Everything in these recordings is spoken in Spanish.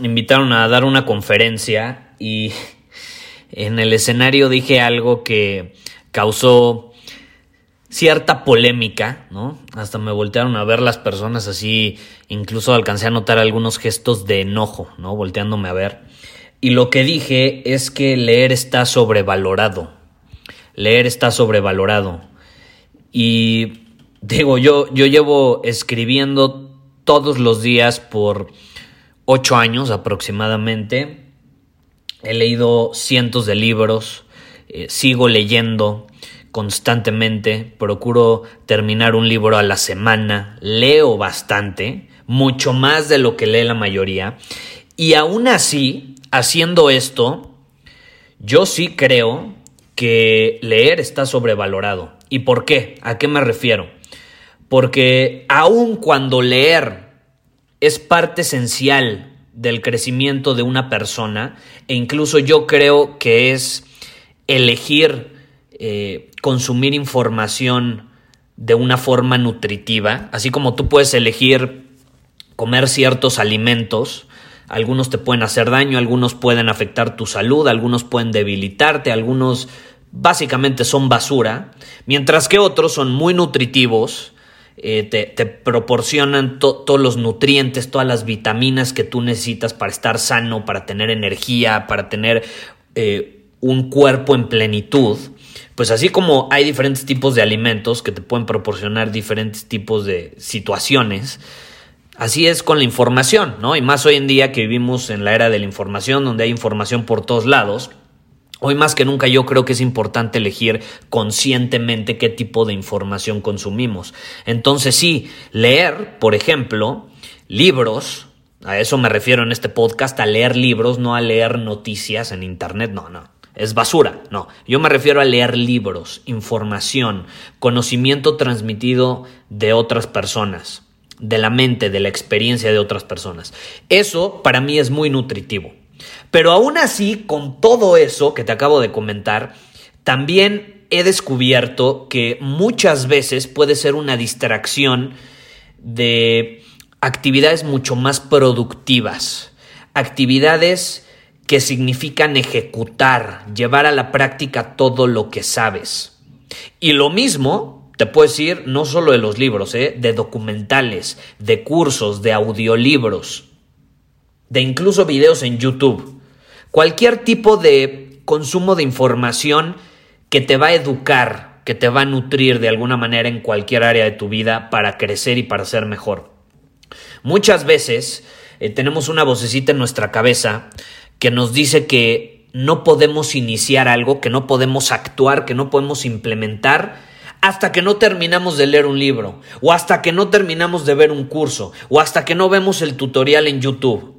invitaron a dar una conferencia y en el escenario dije algo que causó cierta polémica, ¿no? Hasta me voltearon a ver las personas así, incluso alcancé a notar algunos gestos de enojo, ¿no? Volteándome a ver. Y lo que dije es que leer está sobrevalorado. Leer está sobrevalorado. Y digo, yo, yo llevo escribiendo todos los días por ocho años aproximadamente. He leído cientos de libros, eh, sigo leyendo constantemente, procuro terminar un libro a la semana, leo bastante, mucho más de lo que lee la mayoría, y aún así, haciendo esto, yo sí creo que leer está sobrevalorado. ¿Y por qué? ¿A qué me refiero? Porque aun cuando leer es parte esencial del crecimiento de una persona e incluso yo creo que es elegir eh, consumir información de una forma nutritiva, así como tú puedes elegir comer ciertos alimentos, algunos te pueden hacer daño, algunos pueden afectar tu salud, algunos pueden debilitarte, algunos básicamente son basura, mientras que otros son muy nutritivos, eh, te, proporcionan todos los nutrientes, todas las vitaminas que tú necesitas para estar sano, para tener energía, para tener eh, un cuerpo en plenitud pues así como hay diferentes tipos de alimentos que te pueden proporcionar diferentes tipos de situaciones, así es con la información, ¿no? Y más hoy en día que vivimos en la era de la información, donde hay información por todos lados, Hoy más que nunca yo creo que es importante elegir conscientemente qué tipo de información consumimos. Entonces sí, leer, por ejemplo, libros, a eso me refiero en este podcast, a leer libros, no a leer noticias en Internet, no, no es basura. No, yo me refiero a leer libros, información, conocimiento transmitido de otras personas, de la mente, de la experiencia de otras personas. Eso para mí es muy nutritivo. Pero aún así, con todo eso que te acabo de comentar, también he descubierto que muchas veces puede ser una distracción de actividades mucho más productivas, actividades que significan ejecutar, llevar a la práctica todo lo que sabes. Y lo mismo te puedo decir no solo de los libros, ¿eh? de documentales, de cursos, de audiolibros, de incluso videos en YouTube. Cualquier tipo de consumo de información que te va a educar, que te va a nutrir de alguna manera en cualquier área de tu vida para crecer y para ser mejor. Muchas veces eh, tenemos una vocecita en nuestra cabeza que nos dice que no podemos iniciar algo, que no podemos actuar, que no podemos implementar hasta que no terminamos de leer un libro, o hasta que no terminamos de ver un curso, o hasta que no vemos el tutorial en YouTube.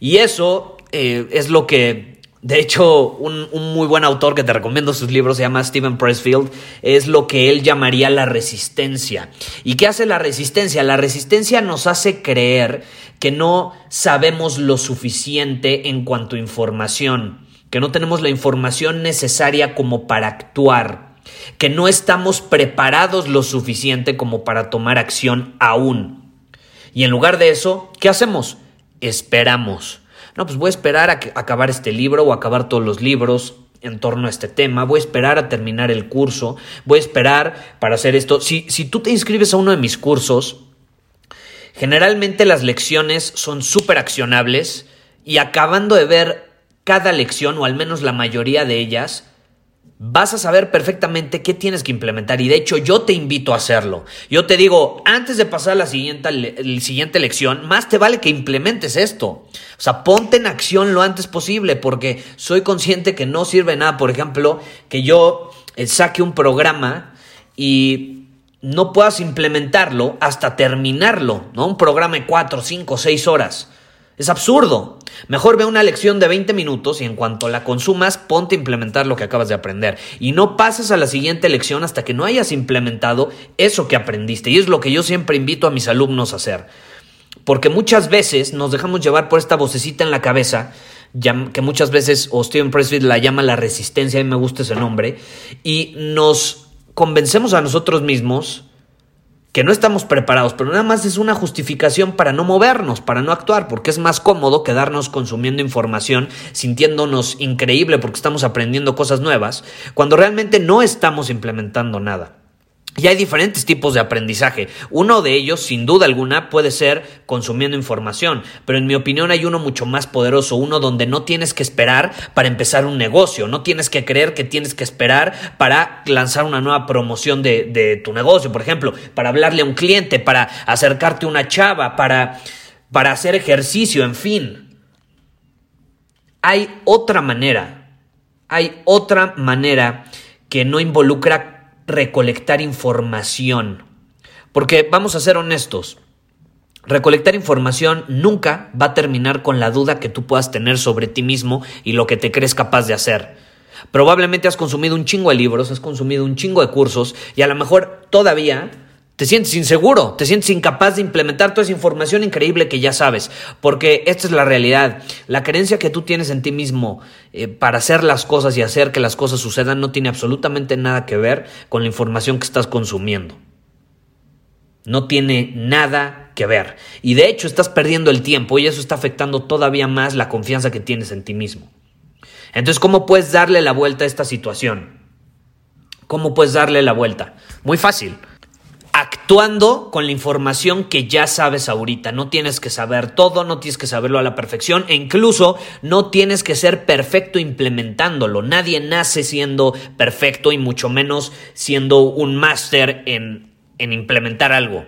Y eso eh, es lo que, de hecho, un, un, muy buen autor que te recomiendo sus libros, se llama Stephen Pressfield, es lo que él llamaría la resistencia. ¿Y qué hace la resistencia? La resistencia nos hace creer que no sabemos lo suficiente en cuanto a información, que no tenemos la información necesaria como para actuar, que no estamos preparados lo suficiente como para tomar acción aún. Y en lugar de eso, ¿qué hacemos? Esperamos. No, pues voy a esperar a, acabar este libro o acabar todos los libros en torno a este tema, voy a esperar a terminar el curso, voy a esperar para hacer esto. Si, si tú te inscribes a uno de mis cursos, Generalmente las lecciones son súper accionables y acabando de ver cada lección, o al menos la mayoría de ellas, vas a saber perfectamente qué tienes que implementar. Y de hecho, yo te invito a hacerlo. Yo te digo, antes de pasar a la siguiente, la siguiente lección, más te vale que implementes esto. O sea, ponte en acción lo antes posible, porque soy consciente que no sirve nada, por ejemplo, que yo eh, saque un programa y no puedas implementarlo hasta terminarlo, ¿no? Un programa de 4, 5, 6 horas. Es absurdo. Mejor ve una lección de 20 minutos y en cuanto la consumas, ponte a implementar lo que acabas de aprender. Y no pases a la siguiente lección hasta que no hayas implementado eso que aprendiste. Y es lo que yo siempre invito a mis alumnos a hacer. Porque muchas veces nos dejamos llevar por esta vocecita en la cabeza, que muchas veces, o Steven Pressfield la llama la resistencia, y me gusta ese nombre, y nos convencemos a nosotros mismos que no estamos preparados, pero nada más es una justificación para no movernos, para no actuar, porque es más cómodo quedarnos consumiendo información, sintiéndonos increíble porque estamos aprendiendo cosas nuevas, cuando realmente no estamos implementando nada. Y hay diferentes tipos de aprendizaje. Uno de ellos, sin duda alguna, puede ser consumiendo información, pero en mi opinión hay uno mucho más poderoso, uno donde no tienes que esperar para empezar un negocio, no tienes que creer que tienes que esperar para lanzar una nueva promoción de, de tu negocio, por ejemplo, para hablarle a un cliente, para acercarte a una chava, para, para hacer ejercicio, en fin. Hay otra manera, hay otra manera que no involucra recolectar información. Porque vamos a ser honestos, recolectar información nunca va a terminar con la duda que tú puedas tener sobre ti mismo y lo que te crees capaz de hacer. Probablemente has consumido un chingo de libros, has consumido un chingo de cursos y a lo mejor todavía te sientes inseguro, te sientes incapaz de implementar toda esa información increíble que ya sabes, porque esta es la realidad. La creencia que tú tienes en ti mismo eh, para hacer las cosas y hacer que las cosas sucedan no tiene absolutamente nada que ver con la información que estás consumiendo. No tiene nada que ver. Y de hecho estás perdiendo el tiempo y eso está afectando todavía más la confianza que tienes en ti mismo. Entonces, ¿cómo puedes darle la vuelta a esta situación? ¿Cómo puedes darle la vuelta? Muy fácil actuando con la información que ya sabes ahorita. No tienes que saber todo, no tienes que saberlo a la perfección e incluso no tienes que ser perfecto implementándolo. Nadie nace siendo perfecto y mucho menos siendo un máster en, en implementar algo.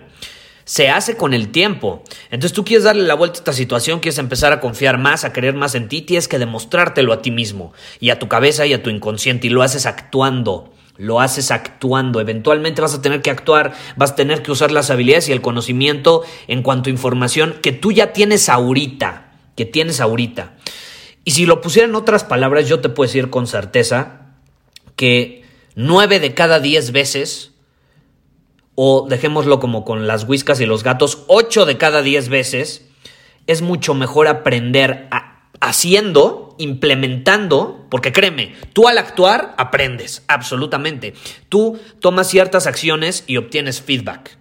Se hace con el tiempo. Entonces tú quieres darle la vuelta a esta situación, quieres empezar a confiar más, a creer más en ti, tienes que demostrártelo a ti mismo y a tu cabeza y a tu inconsciente y lo haces actuando lo haces actuando. Eventualmente vas a tener que actuar, vas a tener que usar las habilidades y el conocimiento en cuanto a información que tú ya tienes ahorita, que tienes ahorita. Y si lo pusiera en otras palabras, yo te puedo decir con certeza que nueve de cada diez veces, o dejémoslo como con las whiskas y los gatos, ocho de cada diez veces, es mucho mejor aprender haciendo implementando, porque créeme, tú al actuar aprendes, absolutamente. Tú tomas ciertas acciones y obtienes feedback.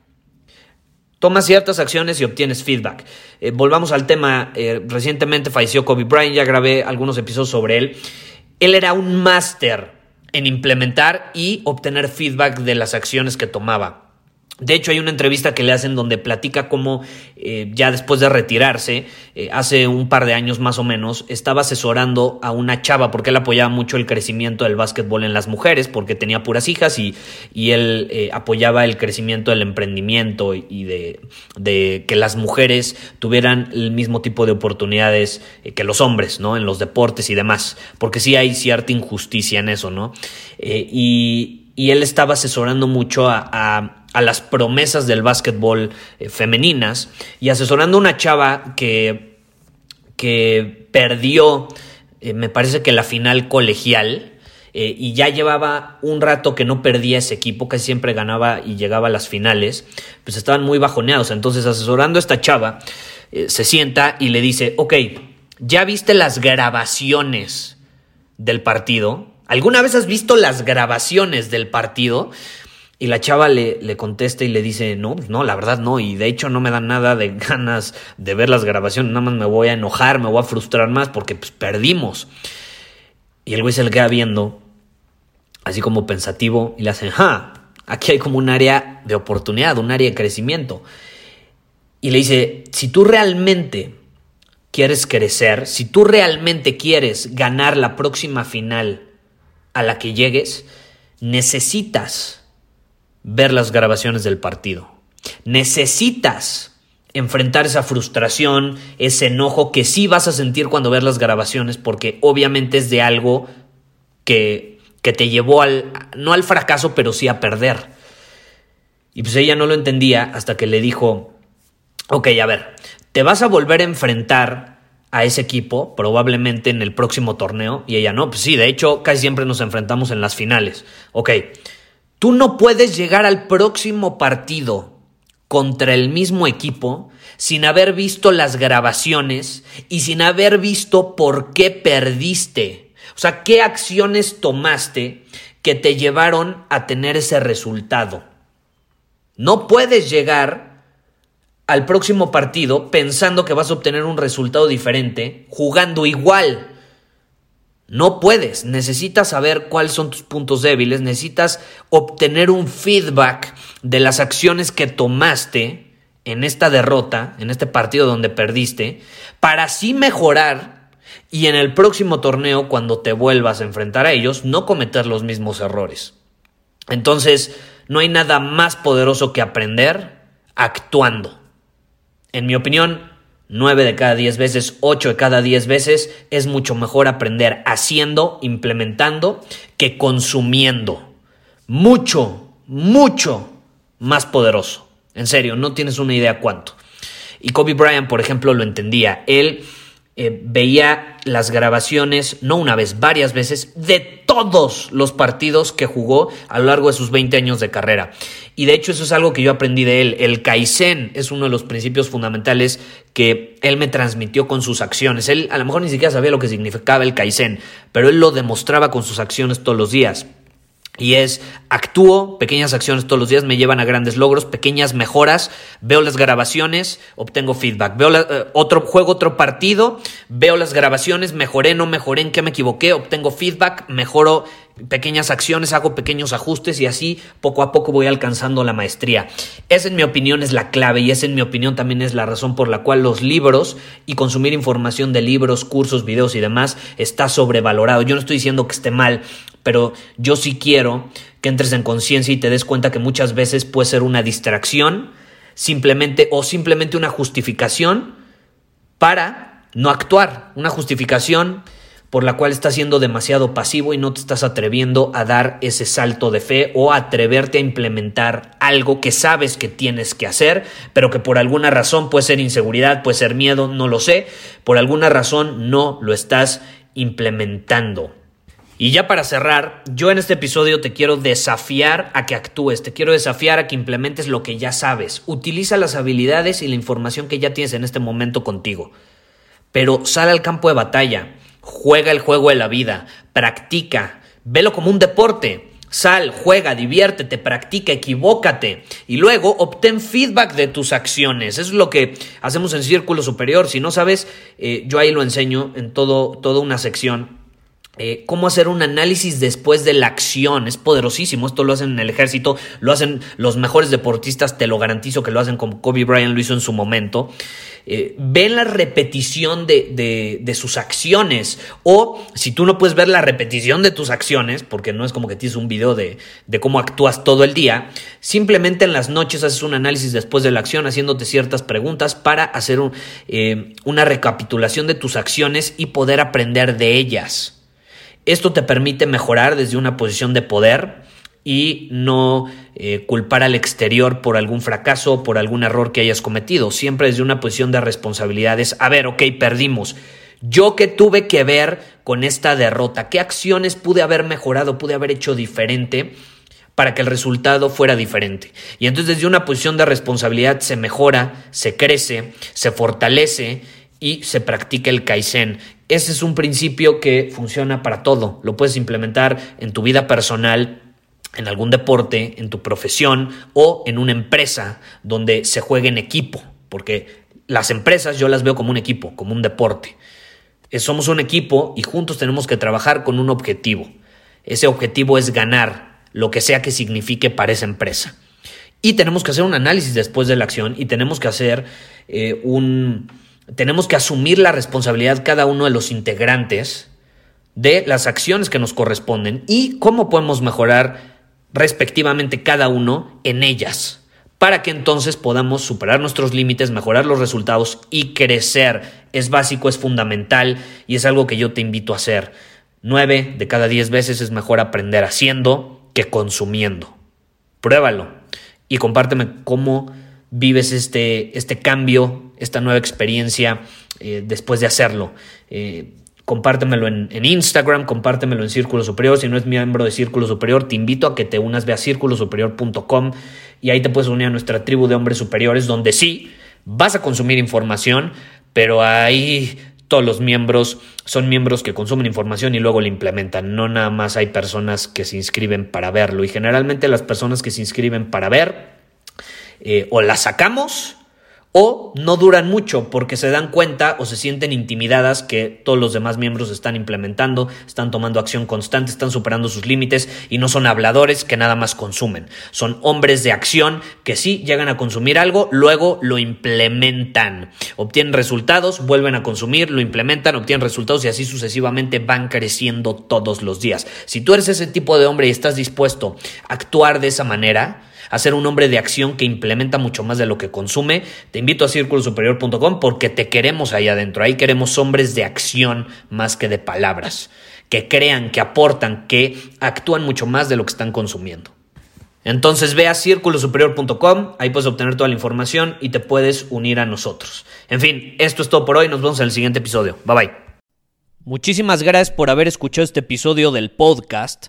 Tomas ciertas acciones y obtienes feedback. Eh, volvamos al tema, eh, recientemente falleció Kobe Bryant, ya grabé algunos episodios sobre él. Él era un máster en implementar y obtener feedback de las acciones que tomaba. De hecho, hay una entrevista que le hacen donde platica cómo eh, ya después de retirarse, eh, hace un par de años más o menos, estaba asesorando a una chava porque él apoyaba mucho el crecimiento del básquetbol en las mujeres, porque tenía puras hijas y, y él eh, apoyaba el crecimiento del emprendimiento y de, de, que las mujeres tuvieran el mismo tipo de oportunidades que los hombres, ¿no? En los deportes y demás, porque sí hay cierta injusticia en eso, ¿no? y, y, él estaba asesorando mucho a a las promesas del básquetbol eh, femeninas y asesorando a una chava que, que perdió, eh, me parece que la final colegial, eh, y ya llevaba un rato que no perdía ese equipo, casi siempre ganaba y llegaba a las finales, pues estaban muy bajoneados. Entonces, asesorando a esta chava, se sienta y le dice, ok, ¿ya viste las grabaciones del partido? ¿Alguna vez has visto las grabaciones del partido? Y la chava le, le, contesta y le dice, no, pues no, la verdad no, y de hecho no me da nada de ganas de ver las grabaciones, nada más me voy a enojar, me voy a frustrar más porque pues, perdimos. Y el güey se le queda viendo, así como pensativo, y le hace, ja, aquí hay como un área de oportunidad, un área de crecimiento. Y le dice, si tú realmente quieres crecer, si tú realmente quieres ganar la próxima final a la que llegues, necesitas ver las grabaciones del partido. Necesitas enfrentar esa frustración, ese enojo que sí vas a sentir cuando ves las grabaciones, porque obviamente es de algo que, que te llevó al, no al fracaso, pero sí a perder. Y pues ella no lo entendía hasta que le dijo, ok, a ver, te vas a volver a enfrentar a ese equipo, probablemente en el próximo torneo, y ella no, pues sí, de hecho casi siempre nos enfrentamos en las finales. Ok, tú no puedes llegar al próximo partido contra el mismo equipo sin haber visto las grabaciones y sin haber visto por qué perdiste. O sea, qué acciones tomaste que te llevaron a tener ese resultado. No puedes llegar al próximo partido pensando que vas a obtener un resultado diferente jugando igual. No puedes, necesitas saber cuáles son tus puntos débiles, necesitas obtener un feedback de las acciones que tomaste en esta derrota, en este partido donde perdiste, para así mejorar y en el próximo torneo, cuando te vuelvas a enfrentar a ellos, no cometer los mismos errores. Entonces, no hay nada más poderoso que aprender actuando. En mi opinión, 9 de cada 10 veces, 8 de cada 10 veces, es mucho mejor aprender haciendo, implementando, que consumiendo. Mucho, mucho más poderoso. En serio, no tienes una idea cuánto. Y Kobe Bryant, por ejemplo, lo entendía. Él eh, veía las grabaciones, no una vez, varias veces, de todos los partidos que jugó a lo largo de sus 20 años de carrera. Y de hecho eso es algo que yo aprendí de él. El Kaizen es uno de los principios fundamentales que él me transmitió con sus acciones. Él a lo mejor ni siquiera sabía lo que significaba el Kaizen, pero él lo demostraba con sus acciones todos los días. Y es, actúo, pequeñas acciones todos los días me llevan a grandes logros, pequeñas mejoras, veo las grabaciones, obtengo feedback, veo eh, otro juego, otro partido, veo las grabaciones, mejoré, no mejoré, en qué me equivoqué, obtengo feedback, mejoro pequeñas acciones, hago pequeños ajustes y así poco a poco voy alcanzando la maestría. Esa en mi opinión es la clave y esa en mi opinión también es la razón por la cual los libros y consumir información de libros, cursos, videos y demás está sobrevalorado. Yo no estoy diciendo que esté mal, pero yo sí quiero que entres en conciencia y te des cuenta que muchas veces puede ser una distracción, simplemente o simplemente una justificación para no actuar, una justificación por la cual estás siendo demasiado pasivo y no te estás atreviendo a dar ese salto de fe o atreverte a implementar algo que sabes que tienes que hacer, pero que por alguna razón puede ser inseguridad, puede ser miedo, no lo sé, por alguna razón no lo estás implementando. Y ya para cerrar, yo en este episodio te quiero desafiar a que actúes, te quiero desafiar a que implementes lo que ya sabes. Utiliza las habilidades y la información que ya tienes en este momento contigo. Pero sal al campo de batalla, juega el juego de la vida, practica, velo como un deporte. Sal, juega, diviértete, practica, equivócate y luego obtén feedback de tus acciones. Eso es lo que hacemos en Círculo Superior. Si no sabes, eh, yo ahí lo enseño en todo, toda una sección eh, cómo hacer un análisis después de la acción. Es poderosísimo. Esto lo hacen en el ejército, lo hacen los mejores deportistas, te lo garantizo que lo hacen como Kobe Bryant lo hizo en su momento. Eh, ven la repetición de, de, sus acciones. O si tú no puedes ver la repetición de tus acciones, porque no es como que tienes un video de, de cómo actúas todo el día, simplemente en las noches haces un análisis después de la acción, haciéndote ciertas preguntas para hacer eh, una recapitulación de tus acciones y poder aprender de ellas. Esto te permite mejorar desde una posición de poder y no eh, culpar al exterior por algún fracaso o por algún error que hayas cometido. Siempre desde una posición de responsabilidades. A ver, ok, perdimos. Yo qué tuve que ver con esta derrota, qué acciones pude haber mejorado, pude haber hecho diferente para que el resultado fuera diferente. Y entonces desde una posición de responsabilidad se mejora, se crece, se fortalece y se practica el Kaizen. Ese es un principio que funciona para todo. Lo puedes implementar en tu vida personal, en algún deporte, en tu profesión o en una empresa donde se juegue en equipo, porque las empresas yo las veo como un equipo, como un deporte. Eh, somos un equipo y juntos tenemos que trabajar con un objetivo. Ese objetivo es ganar lo que sea que signifique para esa empresa. Y tenemos que hacer un análisis después de la acción y tenemos que hacer eh, un, tenemos que asumir la responsabilidad cada uno de los integrantes de las acciones que nos corresponden y cómo podemos mejorar respectivamente cada uno en ellas para que entonces podamos superar nuestros límites, mejorar los resultados y crecer. Es básico, es fundamental y es algo que yo te invito a hacer. Nueve de cada diez veces es mejor aprender haciendo que consumiendo. Pruébalo y compárteme cómo vives este, este cambio, esta nueva experiencia eh, después de hacerlo. Eh, compártemelo en, Instagram, compártemelo en Círculo Superior. Si no es miembro de Círculo Superior, te invito a que te unas, ve a círculosuperior.com y ahí te puedes unir a nuestra tribu de hombres superiores, donde sí vas a consumir información, pero ahí todos los miembros son miembros que consumen información y luego la implementan. No nada más hay personas que se inscriben para verlo. Y generalmente las personas que se inscriben para ver eh, o las sacamos o no duran mucho porque se dan cuenta o se sienten intimidadas que todos los demás miembros están implementando, están tomando acción constante, están superando sus límites y no son habladores que nada más consumen. Son hombres de acción que sí llegan a consumir algo, luego lo implementan, obtienen resultados, vuelven a consumir, lo implementan, obtienen resultados y así sucesivamente van creciendo todos los días. Si tú eres ese tipo de hombre y estás dispuesto a actuar de esa manera, a ser un hombre de acción que implementa mucho más de lo que consume, te invito a círculosuperior.com porque te queremos ahí adentro. Ahí queremos hombres de acción más que de palabras, que crean, que aportan, que actúan mucho más de lo que están consumiendo. Entonces ve a círculosuperior.com, ahí puedes obtener toda la información y te puedes unir a nosotros. En fin, esto es todo por hoy, nos vemos en el siguiente episodio. Bye bye. Muchísimas gracias por haber escuchado este episodio del podcast.